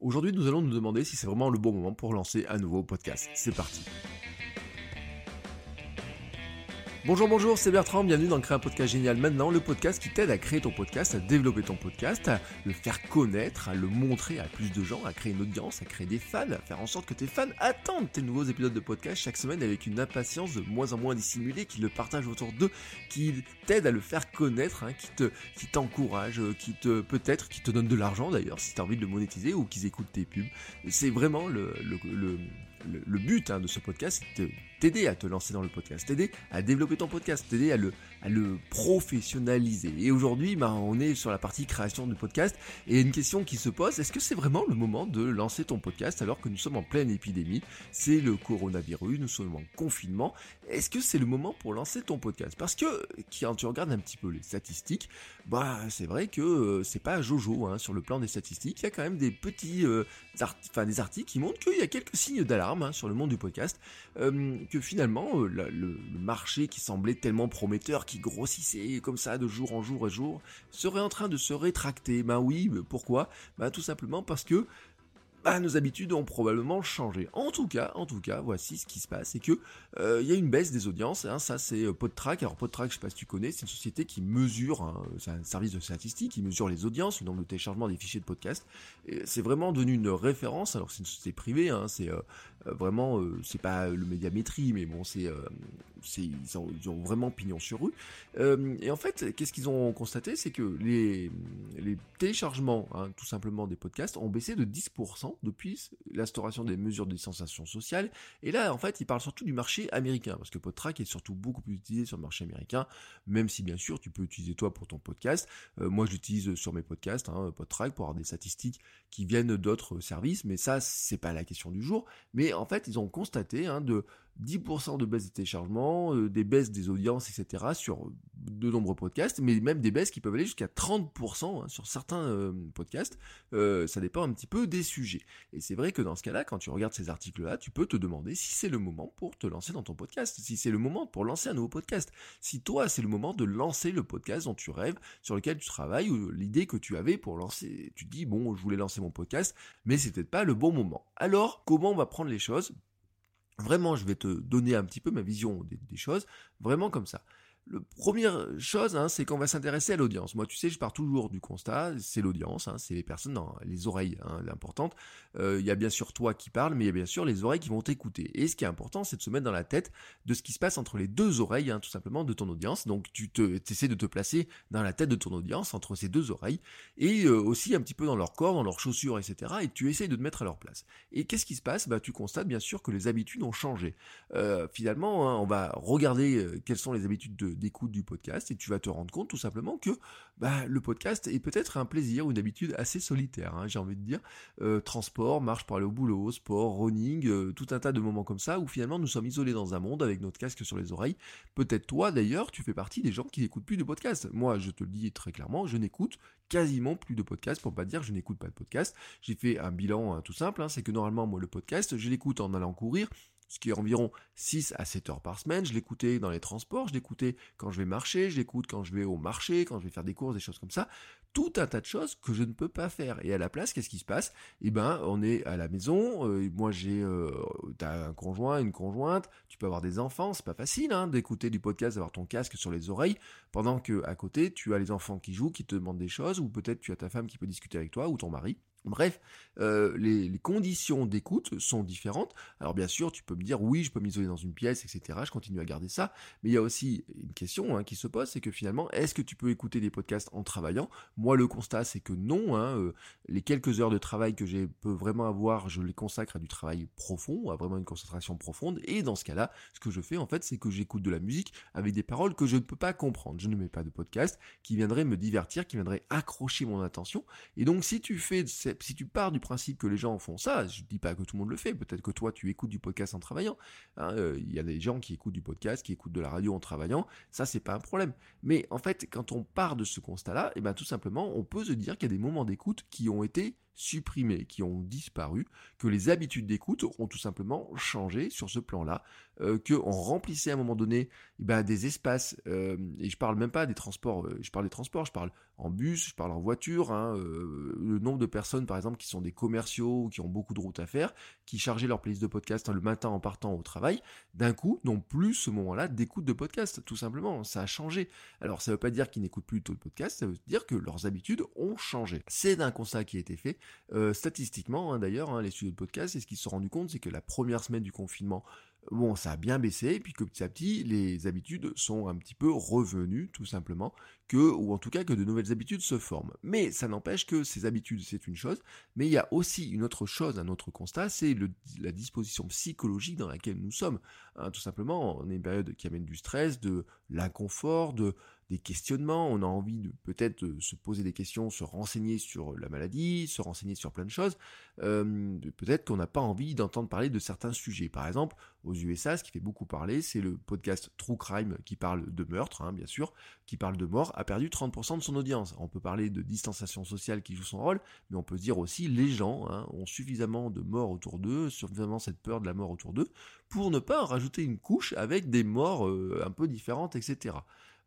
Aujourd'hui, nous allons nous demander si c'est vraiment le bon moment pour lancer un nouveau podcast. C'est parti. Bonjour, bonjour, c'est Bertrand, bienvenue dans Créer un podcast génial maintenant, le podcast qui t'aide à créer ton podcast, à développer ton podcast, à le faire connaître, à le montrer à plus de gens, à créer une audience, à créer des fans, à faire en sorte que tes fans attendent tes nouveaux épisodes de podcast chaque semaine avec une impatience de moins en moins dissimulée, qui le partagent autour d'eux, qui t'aide à le faire connaître, hein, qui te, t'encourage, qui te, peut-être, qui te donne de l'argent d'ailleurs si tu as envie de le monétiser ou qu'ils écoutent tes pubs. C'est vraiment le, le, le but hein, de ce podcast, c'est t'aider à te lancer dans le podcast, t'aider à développer ton podcast, t'aider à le, à le professionnaliser. Et aujourd'hui, bah, on est sur la partie création du podcast et une question qui se pose, est-ce que c'est vraiment le moment de lancer ton podcast alors que nous sommes en pleine épidémie? C'est le coronavirus, nous sommes en confinement. Est-ce que c'est le moment pour lancer ton podcast? Parce que quand tu regardes un petit peu les statistiques, bah c'est vrai que euh, c'est pas Jojo hein, sur le plan des statistiques. Il y a quand même des petits, euh, des articles qui montrent qu'il y a quelques signes d'alarme Hein, sur le monde du podcast, que finalement euh, le, marché qui semblait tellement prometteur, qui grossissait comme ça de jour en jour et jour, serait en train de se rétracter. Ben oui, pourquoi? Ben tout simplement parce que bah, nos habitudes ont probablement changé. En tout cas, en tout cas, voici ce qui se passe, c'est que euh, il y a une baisse des audiences. Hein, ça, c'est euh, PodTrack. Alors PodTrack, je sais pas si tu connais, c'est une société qui mesure, hein, c'est un service de statistique, qui mesure les audiences, le nombre de téléchargements des fichiers de podcast. C'est vraiment devenu une référence. Alors c'est une société privée, hein, c'est euh, vraiment, c'est pas le médiamétrie, mais bon, c'est ils ont, ils, ont, vraiment pignon sur rue. Euh, et en fait, qu'est-ce qu'ils ont constaté? C'est que les, les téléchargements, hein, tout simplement des podcasts, ont baissé de 10% depuis l'instauration des mesures de distanciation sociale. Et là, en fait, ils parlent surtout du marché américain, parce que PodTrack est surtout beaucoup plus utilisé sur le marché américain, même si bien sûr tu peux utiliser toi pour ton podcast. Euh, moi, j'utilise sur mes podcasts hein, PodTrack pour avoir des statistiques qui viennent d'autres services, mais ça, c'est pas la question du jour. Mais en fait, ils ont constaté hein, de 10% de baisse des téléchargements, euh, des baisses des audiences, etc. sur de nombreux podcasts, mais même des baisses qui peuvent aller jusqu'à 30% hein, sur certains euh, podcasts. Euh, ça dépend un petit peu des sujets. Et c'est vrai que dans ce cas-là, quand tu regardes ces articles-là, tu peux te demander si c'est le moment pour te lancer dans ton podcast, si c'est le moment pour lancer un nouveau podcast. Si toi, c'est le moment de lancer le podcast dont tu rêves, sur lequel tu travailles, ou l'idée que tu avais pour lancer, tu dis, bon, je voulais lancer mon podcast, mais c'est peut-être pas le bon moment. Alors, comment on va prendre les choses Vraiment, je vais te donner un petit peu ma vision des, choses, vraiment comme ça. Le première chose, hein, c'est qu'on va s'intéresser à l'audience. Moi, tu sais, je pars toujours du constat, c'est l'audience, hein, c'est les personnes les oreilles, hein, l'importante. Euh, il y a bien sûr toi qui parles, mais il y a bien sûr les oreilles qui vont t'écouter. Et ce qui est important, c'est de se mettre dans la tête de ce qui se passe entre les deux oreilles, hein, tout simplement, de ton audience. Donc, tu te, essaies de te placer dans la tête de ton audience, entre ces deux oreilles, et euh, aussi un petit peu dans leur corps, dans leurs chaussures, etc. Et tu essayes de te mettre à leur place. Et qu'est-ce qui se passe? Bah, tu constates bien sûr que les habitudes ont changé. Euh, finalement, on va regarder quelles sont les habitudes de d'écoute du podcast et tu vas te rendre compte tout simplement que bah, le podcast est peut-être un plaisir ou une habitude assez solitaire, hein, j'ai envie de dire. Euh, transport, marche pour aller au boulot, sport, running, euh, tout un tas de moments comme ça où finalement nous sommes isolés dans un monde avec notre casque sur les oreilles. Peut-être toi d'ailleurs, tu fais partie des gens qui n'écoutent plus de podcast. Moi, je te le dis très clairement, je n'écoute quasiment plus de podcast pour pas dire je n'écoute pas de podcast. J'ai fait un bilan hein, tout simple, hein, c'est que normalement moi le podcast, je l'écoute en allant courir, ce qui est environ 6 à 7 heures par semaine. Je l'écoutais dans les transports, je l'écoutais quand je vais marcher, je l'écoute quand je vais au marché, quand je vais faire des courses, des choses comme ça. Tout un tas de choses que je ne peux pas faire. Et à la place, qu'est-ce qui se passe? Eh ben, on est à la maison. Euh, moi, j'ai, euh, t'as un conjoint, une conjointe. Tu peux avoir des enfants. C'est pas facile hein, d'écouter du podcast, d'avoir ton casque sur les oreilles, pendant que à côté, tu as les enfants qui jouent, qui te demandent des choses, ou peut-être tu as ta femme qui peut discuter avec toi, ou ton mari. Bref, euh, les, conditions d'écoute sont différentes. Alors bien sûr, tu peux me dire oui, je peux m'isoler dans une pièce, etc. Je continue à garder ça. Mais il y a aussi une question hein, qui se pose, c'est que finalement, est-ce que tu peux écouter des podcasts en travaillant? Moi, le constat, c'est que non. Hein, euh, les quelques heures de travail que j'ai peux vraiment avoir, je les consacre à du travail profond, à vraiment une concentration profonde. Et dans ce cas-là, ce que je fais en fait, c'est que j'écoute de la musique avec des paroles que je ne peux pas comprendre. Je ne mets pas de podcast qui viendrait me divertir, qui viendrait accrocher mon attention. Et donc, si tu fais si tu pars du principe que les gens font ça, je dis pas que tout le monde le fait, peut-être que toi tu écoutes du podcast en travaillant. Hein, euh, il y a des gens qui écoutent du podcast, qui écoutent de la radio en travaillant, ça c'est pas un problème. Mais en fait, quand on part de ce constat-là, et eh ben tout simplement, on peut se dire qu'il y a des moments d'écoute qui ont été supprimé, qui ont disparu, que les habitudes d'écoute ont tout simplement changé sur ce plan-là, euh, remplissait à un moment donné eh ben, des espaces, euh, et je parle même pas des transports, euh, je parle des transports, je parle en bus, je parle en voiture, hein, le nombre de personnes par exemple qui sont des commerciaux, qui ont beaucoup de routes à faire, qui chargeaient leur playlist de podcast le matin en partant au travail, d'un coup n'ont plus ce moment-là d'écoute de podcast, tout simplement, ça a changé. Alors ça veut pas dire qu'ils n'écoutent plus le podcast, ça veut dire que leurs habitudes ont changé. C'est un constat qui a été fait, statistiquement hein, d'ailleurs, hein, les studios de podcast, et ce qu'ils se sont rendus compte, c'est que la première semaine du confinement, bon, ça a bien baissé, et puis que petit à petit, les habitudes sont un petit peu revenues, tout simplement, que, ou en tout cas que de nouvelles habitudes se forment. Mais ça n'empêche que ces habitudes, c'est une chose, mais il y a aussi une autre chose, un autre constat, c'est la disposition psychologique dans laquelle nous sommes. Hein, tout simplement, on est une période qui amène du stress, de l'inconfort, de des questionnements, on a envie de peut-être euh, se poser des questions, se renseigner sur la maladie, se renseigner sur plein de choses. Euh, peut-être qu'on n'a pas envie d'entendre parler de certains sujets. Par exemple, aux USA, ce qui fait beaucoup parler, c'est le podcast True Crime qui parle de meurtre, hein, bien sûr, qui parle de mort, a perdu 30% de son audience. On peut parler de distanciation sociale qui joue son rôle, mais on peut dire aussi les gens hein, ont suffisamment de morts autour d'eux, suffisamment cette peur de la mort autour d'eux, pour ne pas rajouter une couche avec des morts euh, un peu différentes, etc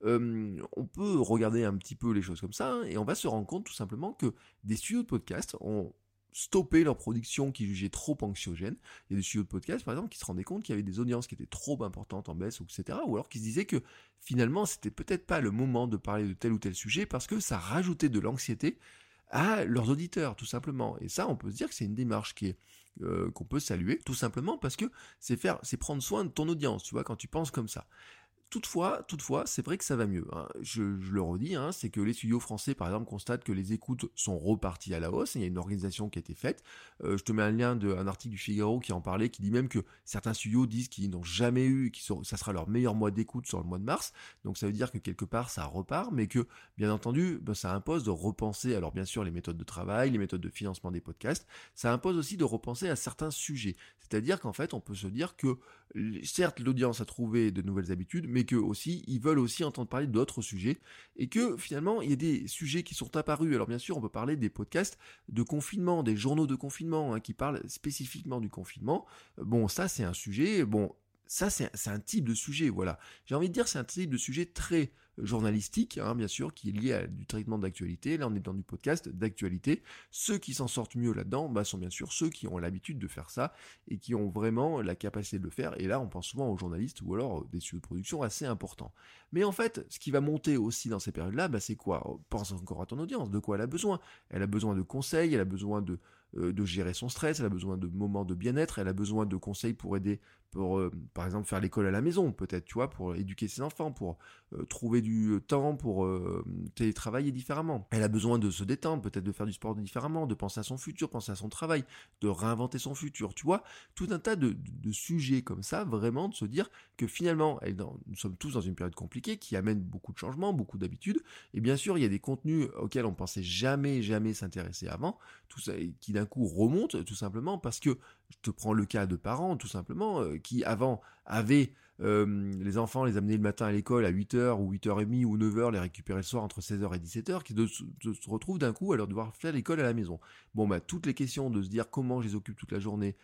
on peut regarder un petit peu les choses comme ça, hein, et on va se rendre compte tout simplement que des studios de podcast ont stoppé leur production qui jugeait trop anxiogène. Il y a des studios de podcast, par exemple, qui se rendaient compte qu'il y avait des audiences qui étaient trop importantes en baisse, etc. Ou alors qui se disaient que finalement, c'était peut-être pas le moment de parler de tel ou tel sujet parce que ça rajoutait de l'anxiété à leurs auditeurs, tout simplement. Et ça, on peut se dire que c'est une démarche euh, qu'on peut saluer, tout simplement parce que c'est faire, c'est prendre soin de ton audience, tu vois, quand tu penses comme ça. Toutefois, toutefois, c'est vrai que ça va mieux. Hein. Je, le redis, hein, c'est que les studios français, par exemple, constatent que les écoutes sont reparties à la hausse. Il y a une organisation qui a été faite. Euh, je te mets un lien d'un article du Figaro qui en parlait, qui dit même que certains studios disent qu'ils n'ont jamais eu, que ça sera leur meilleur mois d'écoute sur le mois de mars. Donc ça veut dire que quelque part ça repart, mais que bien entendu, ben, ça impose de repenser. Alors bien sûr, les méthodes de travail, les méthodes de financement des podcasts. Ça impose aussi de repenser à certains sujets. C'est-à-dire qu'en fait, on peut se dire que certes l'audience a trouvé de nouvelles habitudes, mais que aussi ils veulent aussi entendre parler d'autres sujets et que finalement il y a des sujets qui sont apparus. Alors bien sûr, on peut parler des podcasts de confinement, des journaux de confinement hein, qui parlent spécifiquement du confinement. Bon, ça c'est un sujet. Bon, ça c'est un type de sujet. Voilà, j'ai envie de dire c'est un type de sujet très journalistique, hein, bien sûr, qui est lié à du traitement d'actualité. Là, on est dans du podcast d'actualité. Ceux qui s'en sortent mieux là-dedans bah, sont bien sûr ceux qui ont l'habitude de faire ça et qui ont vraiment la capacité de le faire. Et là, on pense souvent aux journalistes ou alors des studios de production assez importants. Mais en fait, ce qui va monter aussi dans ces périodes-là, bah, c'est quoi? Pense encore à ton audience. De quoi elle a besoin? Elle a besoin de conseils, elle a besoin de euh, de gérer son stress, elle a besoin de moments de bien-être, elle a besoin de conseils pour aider, pour euh, par exemple faire l'école à la maison, peut-être, tu vois, pour éduquer ses enfants, pour euh, trouver du temps pour télétravailler différemment. Elle a besoin de se détendre, peut-être de faire du sport différemment, de penser à son futur, penser à son travail, de réinventer son futur, tu vois, tout un tas de, sujets comme ça, vraiment de se dire que finalement, nous sommes tous dans une période compliquée qui amène beaucoup de changements, beaucoup d'habitudes, et bien sûr, il y a des contenus auxquels on pensait jamais, jamais s'intéresser avant, tout ça, qui coup remonte tout simplement parce que je te prends le cas de parents tout simplement euh, qui avant avaient euh, les enfants les amener le matin à l'école à 8h ou 8h30 ou 9h les récupérer le soir entre 16h et 17h qui se retrouvent d'un coup à leur devoir faire l'école à la maison. Bon bah toutes les questions de se dire comment je les occupe toute la journée,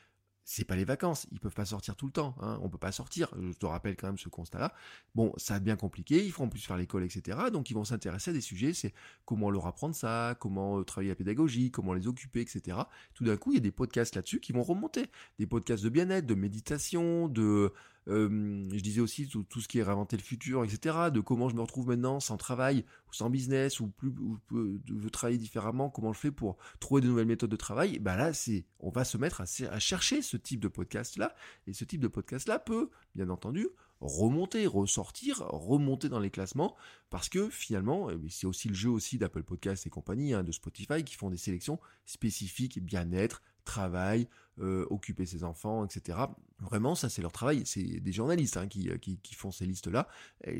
c'est pas les vacances, ils peuvent pas sortir tout le temps, hein, on peut pas sortir, je te rappelle quand même ce constat-là. Bon, ça devient compliqué, il faut en plus faire l'école, etc. Donc ils vont s'intéresser à des sujets, c'est comment leur apprendre ça, comment euh, travailler la pédagogie, comment les occuper, etc. Tout d'un coup, il y a des podcasts là-dessus qui vont remonter, des podcasts de bien-être, de méditation, de je disais aussi tout, ce qui est réinventer le futur, etc. De comment je me retrouve maintenant sans travail, ou sans business, ou plus, ou je veux travailler différemment, comment je fais pour trouver de nouvelles méthodes de travail? Bah là, c'est, on va se mettre à, chercher ce type de podcast là, et ce type de podcast là peut, bien entendu, remonter, ressortir, remonter dans les classements, parce que finalement, eh c'est aussi le jeu aussi d'Apple Podcast et compagnie, hein, de Spotify, qui font des sélections spécifiques, bien-être, travail, euh, occuper ses enfants, etc. Vraiment, ça c'est leur travail. C'est des journalistes hein, euh, qui, font ces listes-là,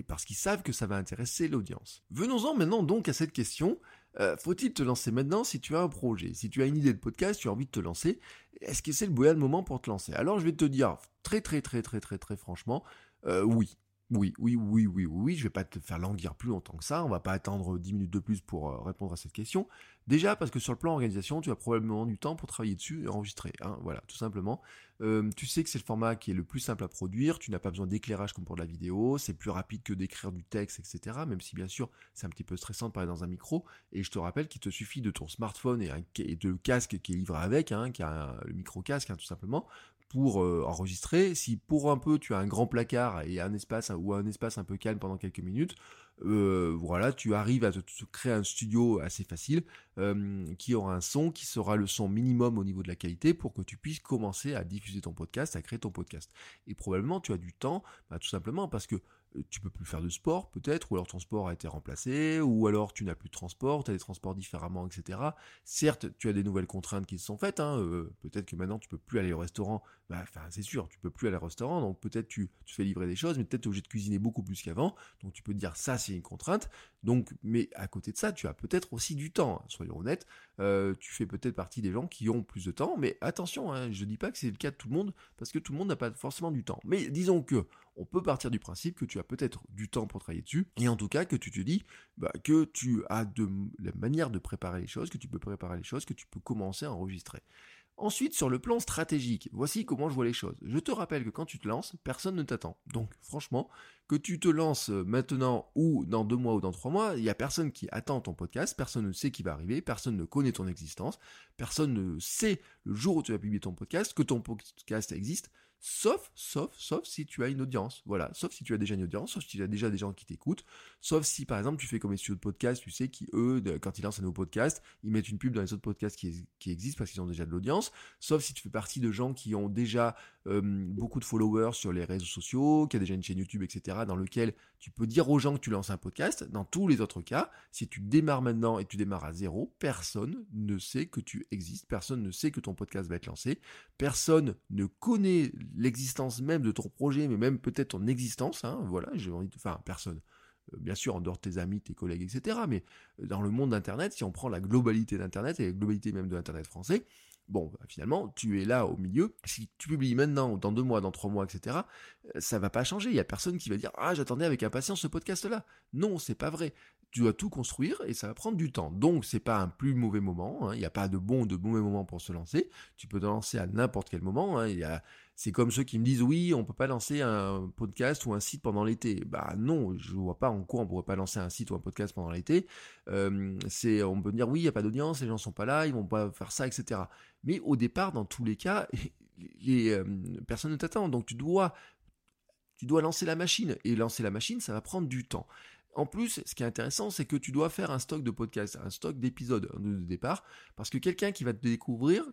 parce qu'ils savent que ça va intéresser l'audience. Venons-en maintenant donc à cette question. Euh, faut-il te lancer maintenant si tu as un projet? Si tu as une idée de podcast, tu as envie de te lancer, est-ce que c'est le bon moment pour te lancer? Alors je vais te dire très très très très très très franchement, oui. Oui, oui, oui, oui, oui, je vais pas te faire languir plus longtemps que ça, on va pas attendre 10 minutes de plus pour répondre à cette question, Déjà parce que sur le plan organisation, tu as probablement du temps pour travailler dessus et enregistrer. Hein, voilà, tout simplement. Euh, tu sais que c'est le format qui est le plus simple à produire, tu n'as pas besoin d'éclairage comme pour la vidéo, c'est plus rapide que d'écrire du texte, etc. Même si bien sûr c'est un petit peu stressant de parler dans un micro. Et je te rappelle qu'il te suffit de ton smartphone et, un, de le casque qui est livré avec, hein, qui a le micro casque hein, tout simplement, pour euh, enregistrer. Si pour un peu tu as un grand placard et un espace ou un espace un peu calme pendant quelques minutes, euh, voilà, tu arrives à te, créer un studio assez facile euh, qui aura un son qui sera le son minimum au niveau de la qualité pour que tu puisses commencer à diffuser ton podcast, à créer ton podcast. Et probablement tu as du temps, bah, tout simplement parce que tu peux plus faire de sport peut-être, ou alors ton sport a été remplacé, ou alors tu n'as plus de transport, tu as des transports différemment, etc. Certes, tu as des nouvelles contraintes qui se sont faites, hein, euh, peut-être que maintenant tu peux plus aller au restaurant, bah, enfin c'est sûr, tu peux plus aller au restaurant, donc peut-être tu, tu fais livrer des choses, mais peut-être tu es obligé de cuisiner beaucoup plus qu'avant, donc tu peux te dire ça c'est une contrainte, donc, mais à côté de ça, tu as peut-être aussi du temps, hein, soyons honnêtes, euh, tu fais peut-être partie des gens qui ont plus de temps, mais attention, hein, je ne dis pas que c'est le cas de tout le monde, parce que tout le monde n'a pas forcément du temps. Mais disons que on peut partir du principe que tu as peut-être du temps pour travailler dessus, et en tout cas que tu te dis bah, que tu as de la manière de préparer les choses, que tu peux préparer les choses, que tu peux commencer à enregistrer. Ensuite, sur le plan stratégique, voici comment je vois les choses. Je te rappelle que quand tu te lances, personne ne t'attend. Donc, franchement, que tu te lances maintenant ou dans deux mois ou dans trois mois, il n'y a personne qui attend ton podcast, personne ne sait qui va arriver, personne ne connaît ton existence, personne ne sait le jour où tu vas publier ton podcast que ton podcast existe. Sauf, sauf, sauf si tu as une audience. Voilà. Sauf si tu as déjà une audience, sauf si tu as déjà des gens qui t'écoutent. Sauf si, par exemple, tu fais comme les studios de podcast, tu sais, qui, eux, quand ils lancent un nouveau podcast, ils mettent une pub dans les autres podcasts qui, existent parce qu'ils ont déjà de l'audience. Sauf si tu fais partie de gens qui ont déjà euh, beaucoup de followers sur les réseaux sociaux, qui a déjà une chaîne YouTube, etc., dans lequel tu peux dire aux gens que tu lances un podcast. Dans tous les autres cas, si tu démarres maintenant et tu démarres à zéro, personne ne sait que tu existes, personne ne sait que ton podcast va être lancé, personne ne connaît l'existence même de ton projet, mais même peut-être ton existence, hein, voilà, j'ai envie de... Enfin, personne euh, bien sûr en dehors de tes amis, tes collègues, etc. Mais dans le monde d'Internet, si on prend la globalité d'Internet et la globalité même de l'Internet français, bon, bah, finalement, tu es là au milieu. Si tu publies maintenant, dans deux mois, dans trois mois, etc., euh, ça va pas changer. Il y a personne qui va dire ah j'attendais avec impatience ce podcast-là. Non, c'est pas vrai. Tu dois tout construire et ça va prendre du temps. Donc c'est pas un plus mauvais moment. Hein. Il n'y a pas de bon ou de mauvais moment pour se lancer. Tu peux te lancer à n'importe quel moment. Hein. C'est comme ceux qui me disent oui, on peut pas lancer un podcast ou un site pendant l'été. Bah non, je vois pas en quoi on pourrait pas lancer un site ou un podcast pendant l'été. C'est, on peut dire oui, il y a pas d'audience, les gens sont pas là, ils vont pas faire ça, etc. Mais au départ, dans tous les cas, les euh, personnes ne t'attendent. Donc tu dois, tu dois lancer la machine et lancer la machine, ça va prendre du temps. En plus, ce qui est intéressant, c'est que tu dois faire un stock de podcasts, un stock d'épisodes de départ, parce que quelqu'un qui va te découvrir,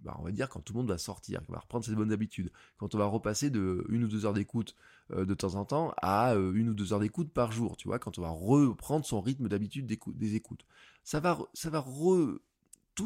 bah, on va dire quand tout le monde va sortir, qu'on va reprendre ses bonnes habitudes, quand on va repasser de une ou deux heures d'écoute euh, de temps en temps à euh, une ou deux heures d'écoute par jour, tu vois, quand on va reprendre son rythme d'habitude des écoutes. Ça va, ça va re,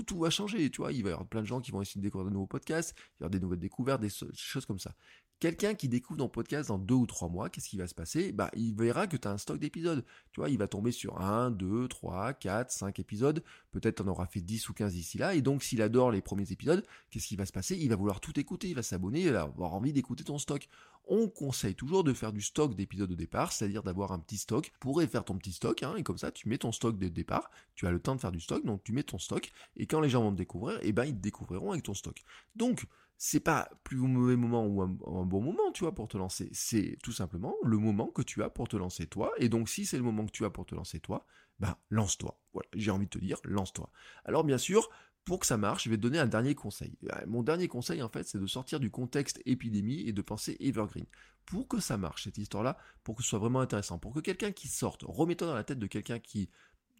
tout, va changer, tu vois. Il va y avoir plein de gens qui vont essayer de découvrir de nouveaux podcasts, il y avoir des nouvelles découvertes, des choses comme ça. Quelqu'un qui découvre ton podcast dans deux ou trois mois, qu'est-ce qui va se passer? Bah, il verra que tu as un stock d'épisodes. Tu vois, il va tomber sur un, deux, trois, quatre, cinq épisodes. Peut-être en aura fait 10 ou 15 d'ici là. Et donc, s'il adore les premiers épisodes, qu'est-ce qui va se passer? Il va vouloir tout écouter, il va s'abonner, il va avoir envie d'écouter ton stock. On conseille toujours de faire du stock d'épisodes au départ, c'est-à-dire d'avoir un petit stock. Pour faire ton petit stock, hein, et comme ça, tu mets ton stock dès le départ. Tu as le temps de faire du stock, donc tu mets ton stock. Et quand les gens vont te découvrir, eh ben, ils te découvriront avec ton stock. Donc, c'est pas plus mauvais moment ou un, bon moment, tu vois, pour te lancer. C'est tout simplement le moment que tu as pour te lancer toi. Et donc, si c'est le moment que tu as pour te lancer toi, ben, lance-toi. Voilà, j'ai envie de te dire, lance-toi. Alors, bien sûr, pour que ça marche, je vais te donner un dernier conseil. Euh, mon dernier conseil, en fait, c'est de sortir du contexte épidémie et de penser evergreen. Pour que ça marche, cette histoire-là, pour que ce soit vraiment intéressant, pour que quelqu'un qui sorte, remets-toi dans la tête de quelqu'un qui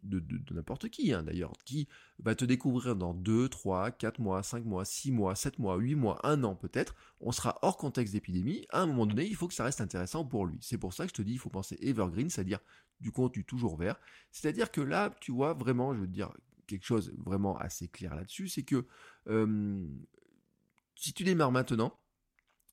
de, n'importe qui hein, d'ailleurs, qui va te découvrir dans 2, 3, 4 mois, 5 mois, 6 mois, 7 mois, 8 mois, 1 an peut-être, on sera hors contexte d'épidémie, à un moment donné, il faut que ça reste intéressant pour lui. C'est pour ça que je te dis, il faut penser evergreen, c'est-à-dire du contenu toujours vert. C'est-à-dire que là, tu vois, vraiment, je veux dire quelque chose vraiment assez clair là-dessus, c'est que euh, si tu démarres maintenant,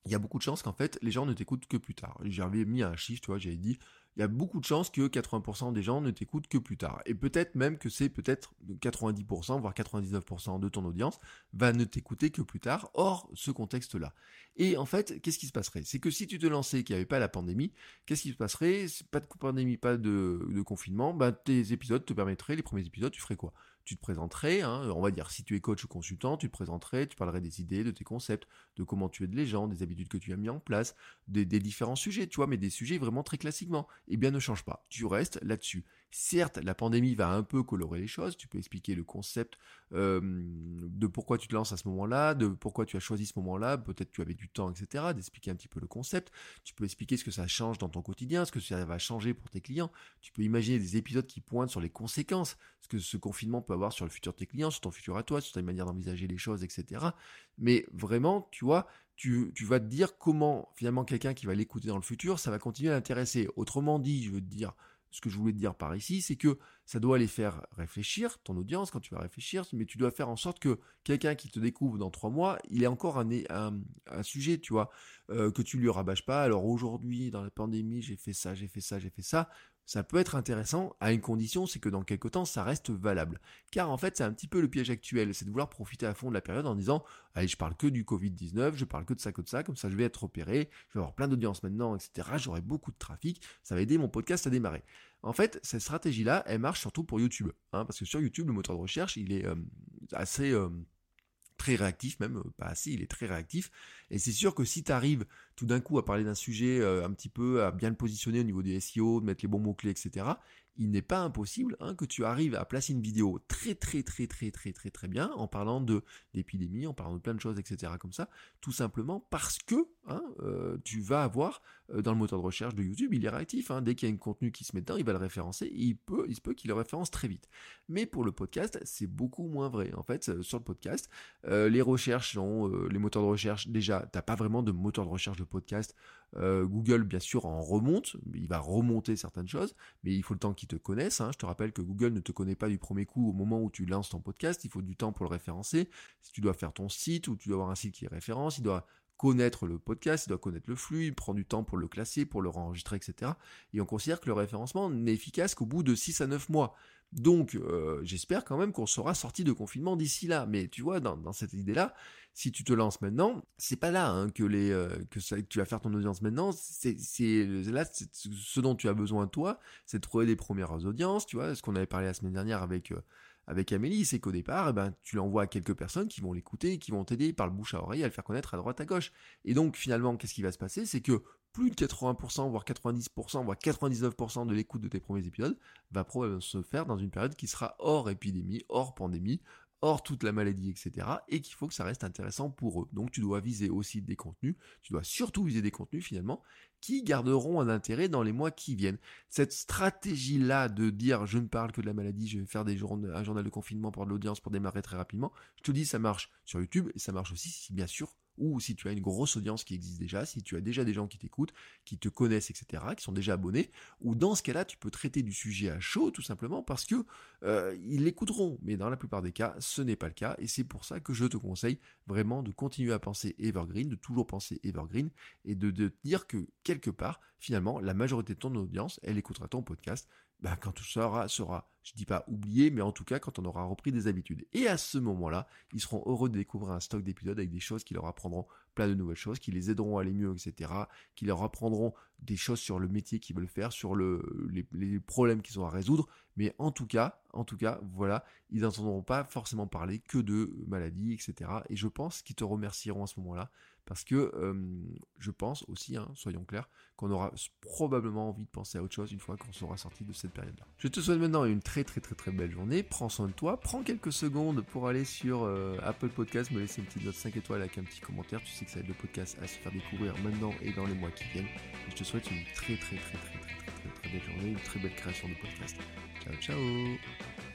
il y a beaucoup de chances qu'en fait, les gens ne t'écoutent que plus tard. J'avais mis un chiffre, tu vois, j'avais dit, il y a beaucoup de chances que 80% des gens ne t'écoutent que plus tard. Et peut-être même que c'est peut-être 90%, voire 99% de ton audience va ne t'écouter que plus tard, hors ce contexte-là. Et en fait, qu'est-ce qui se passerait? C'est que si tu te lançais qu'il n'y avait pas la pandémie, qu'est-ce qui se passerait? Pas de pandémie, pas de, confinement, bah, tes épisodes te permettraient, les premiers épisodes, tu ferais quoi? Tu te présenterais, hein, on va dire si tu es coach ou consultant, tu te présenterais, tu parlerais des idées, de tes concepts, de comment tu aides les gens, des habitudes que tu as mis en place, des, différents sujets, tu vois, mais des sujets vraiment très classiquement. Eh bien, ne change pas, tu restes là-dessus. Certes, la pandémie va un peu colorer les choses, tu peux expliquer le concept de pourquoi tu te lances à ce moment-là, de pourquoi tu as choisi ce moment-là, peut-être tu avais du temps, etc., d'expliquer un petit peu le concept, tu peux expliquer ce que ça change dans ton quotidien, ce que ça va changer pour tes clients, tu peux imaginer des épisodes qui pointent sur les conséquences, ce que ce confinement peut avoir sur le futur de tes clients, sur ton futur à toi, sur ta manière d'envisager les choses, etc. Mais vraiment, tu vois, tu, tu, vas te dire comment finalement quelqu'un qui va l'écouter dans le futur, ça va continuer à l'intéresser. Autrement dit, je veux te dire, ce que je voulais te dire par ici, c'est que ça doit les faire réfléchir, ton audience, quand tu vas réfléchir, mais tu dois faire en sorte que quelqu'un qui te découvre dans trois mois, il ait encore un, sujet, tu vois, euh, que tu lui rabâches pas. Alors aujourd'hui, dans la pandémie, j'ai fait ça, j'ai fait ça, j'ai fait ça ça peut être intéressant à une condition, c'est que dans quelques temps, ça reste valable. Car en fait, c'est un petit peu le piège actuel, c'est de vouloir profiter à fond de la période en disant, allez, je parle que du Covid-19, je parle que de ça, que de ça, comme ça je vais être opéré, je vais avoir plein d'audience maintenant, etc. J'aurai beaucoup de trafic, ça va aider mon podcast à démarrer. En fait, cette stratégie-là, elle marche surtout pour YouTube, hein, parce que sur YouTube, le moteur de recherche, il est euh, assez... Euh, très réactif, même pas assez, il est très réactif. Et c'est sûr que si tu arrives tout d'un coup à parler d'un sujet euh, un petit peu, à bien le positionner au niveau des SEO, de mettre les bons mots-clés, etc., il n'est pas impossible hein, que tu arrives à placer une vidéo très très très très très très très bien en parlant de d'épidémie, en parlant de plein de choses, etc. comme ça, tout simplement parce que hein, euh, tu vas avoir euh, dans le moteur de recherche de YouTube, il est réactif. Hein. dès qu'il y a un contenu qui se met dedans, il va le référencer. Et il peut, il se peut qu'il le référence très vite. Mais pour le podcast, c'est beaucoup moins vrai. En fait, sur le podcast, les recherches les moteurs de recherche. Déjà, t'as pas vraiment de moteur de recherche de podcast. Euh, Google, bien sûr, en remonte, il va remonter certaines choses, mais il faut le temps qu'il te connaisse. Hein. Je te rappelle que Google ne te connaît pas du premier coup au moment où tu lances ton podcast, il faut du temps pour le référencer. Si tu dois faire ton site ou tu dois avoir un site qui est référence, il doit connaître le podcast, il doit connaître le flux, il prend du temps pour le classer, pour le enregistrer, etc. Et on considère que le référencement n'est efficace qu'au bout de 6 à 9 mois. Donc euh, j'espère quand même qu'on sera sorti de confinement d'ici là. Mais tu vois, dans, cette idée-là, si tu te lances maintenant, c'est pas là hein, que les euh, que, que tu vas faire ton audience maintenant. C'est là ce dont tu as besoin toi, c'est de trouver des premières audiences. Tu vois, ce qu'on avait parlé la semaine dernière avec euh, avec Amélie, c'est qu'au départ, eh ben, tu l'envoies à quelques personnes qui vont l'écouter, qui vont t'aider par le bouche à oreille à le faire connaître à droite à gauche. Et donc finalement, qu'est-ce qui va se passer? C'est que plus de 80%, voire 90%, voire 99% de l'écoute de tes premiers épisodes va probablement se faire dans une période qui sera hors épidémie, hors pandémie, hors toute la maladie, etc. Et qu'il faut que ça reste intéressant pour eux. Donc tu dois viser aussi des contenus, tu dois surtout viser des contenus finalement qui garderont un intérêt dans les mois qui viennent. Cette stratégie-là de dire je ne parle que de la maladie, je vais faire des un journal de confinement pour de l'audience pour démarrer très rapidement, je te dis ça marche sur YouTube et ça marche aussi si bien sûr ou si tu as une grosse audience qui existe déjà, si tu as déjà des gens qui t'écoutent, qui te connaissent, etc., qui sont déjà abonnés, ou dans ce cas-là, tu peux traiter du sujet à chaud, tout simplement parce que euh, ils l'écouteront. Mais dans la plupart des cas, ce n'est pas le cas, et c'est pour ça que je te conseille vraiment de continuer à penser evergreen, de toujours penser evergreen, et de, de dire que quelque part, finalement, la majorité de ton audience, elle écoutera ton podcast bah, quand tout ça sera, je dis pas oublié, mais en tout cas quand on aura repris des habitudes. Et à ce moment-là, ils seront heureux de découvrir un stock d'épisodes avec des choses qui leur apprendront plein de nouvelles choses, qui les aideront à aller mieux, etc., qui leur apprendront des choses sur le métier qu'ils veulent faire, sur le, les, problèmes qu'ils ont à résoudre. Mais en tout cas, en tout cas, voilà, ils n'entendront pas forcément parler que de maladies, etc. Et je pense qu'ils te remercieront à ce moment-là parce que je pense aussi, hein, soyons clairs, qu'on aura probablement envie de penser à autre chose une fois qu'on sera sorti de cette période-là. Je te souhaite maintenant une très très très très belle journée, prends soin de toi, prends quelques secondes pour aller sur euh, Apple Podcast, me laisser une petite note 5 étoiles avec un petit commentaire, tu sais que ça aide le podcast à se faire découvrir maintenant et dans les mois qui viennent. je te souhaite une très très très très très très très, très belle journée, une très belle création de podcast. Ciao ciao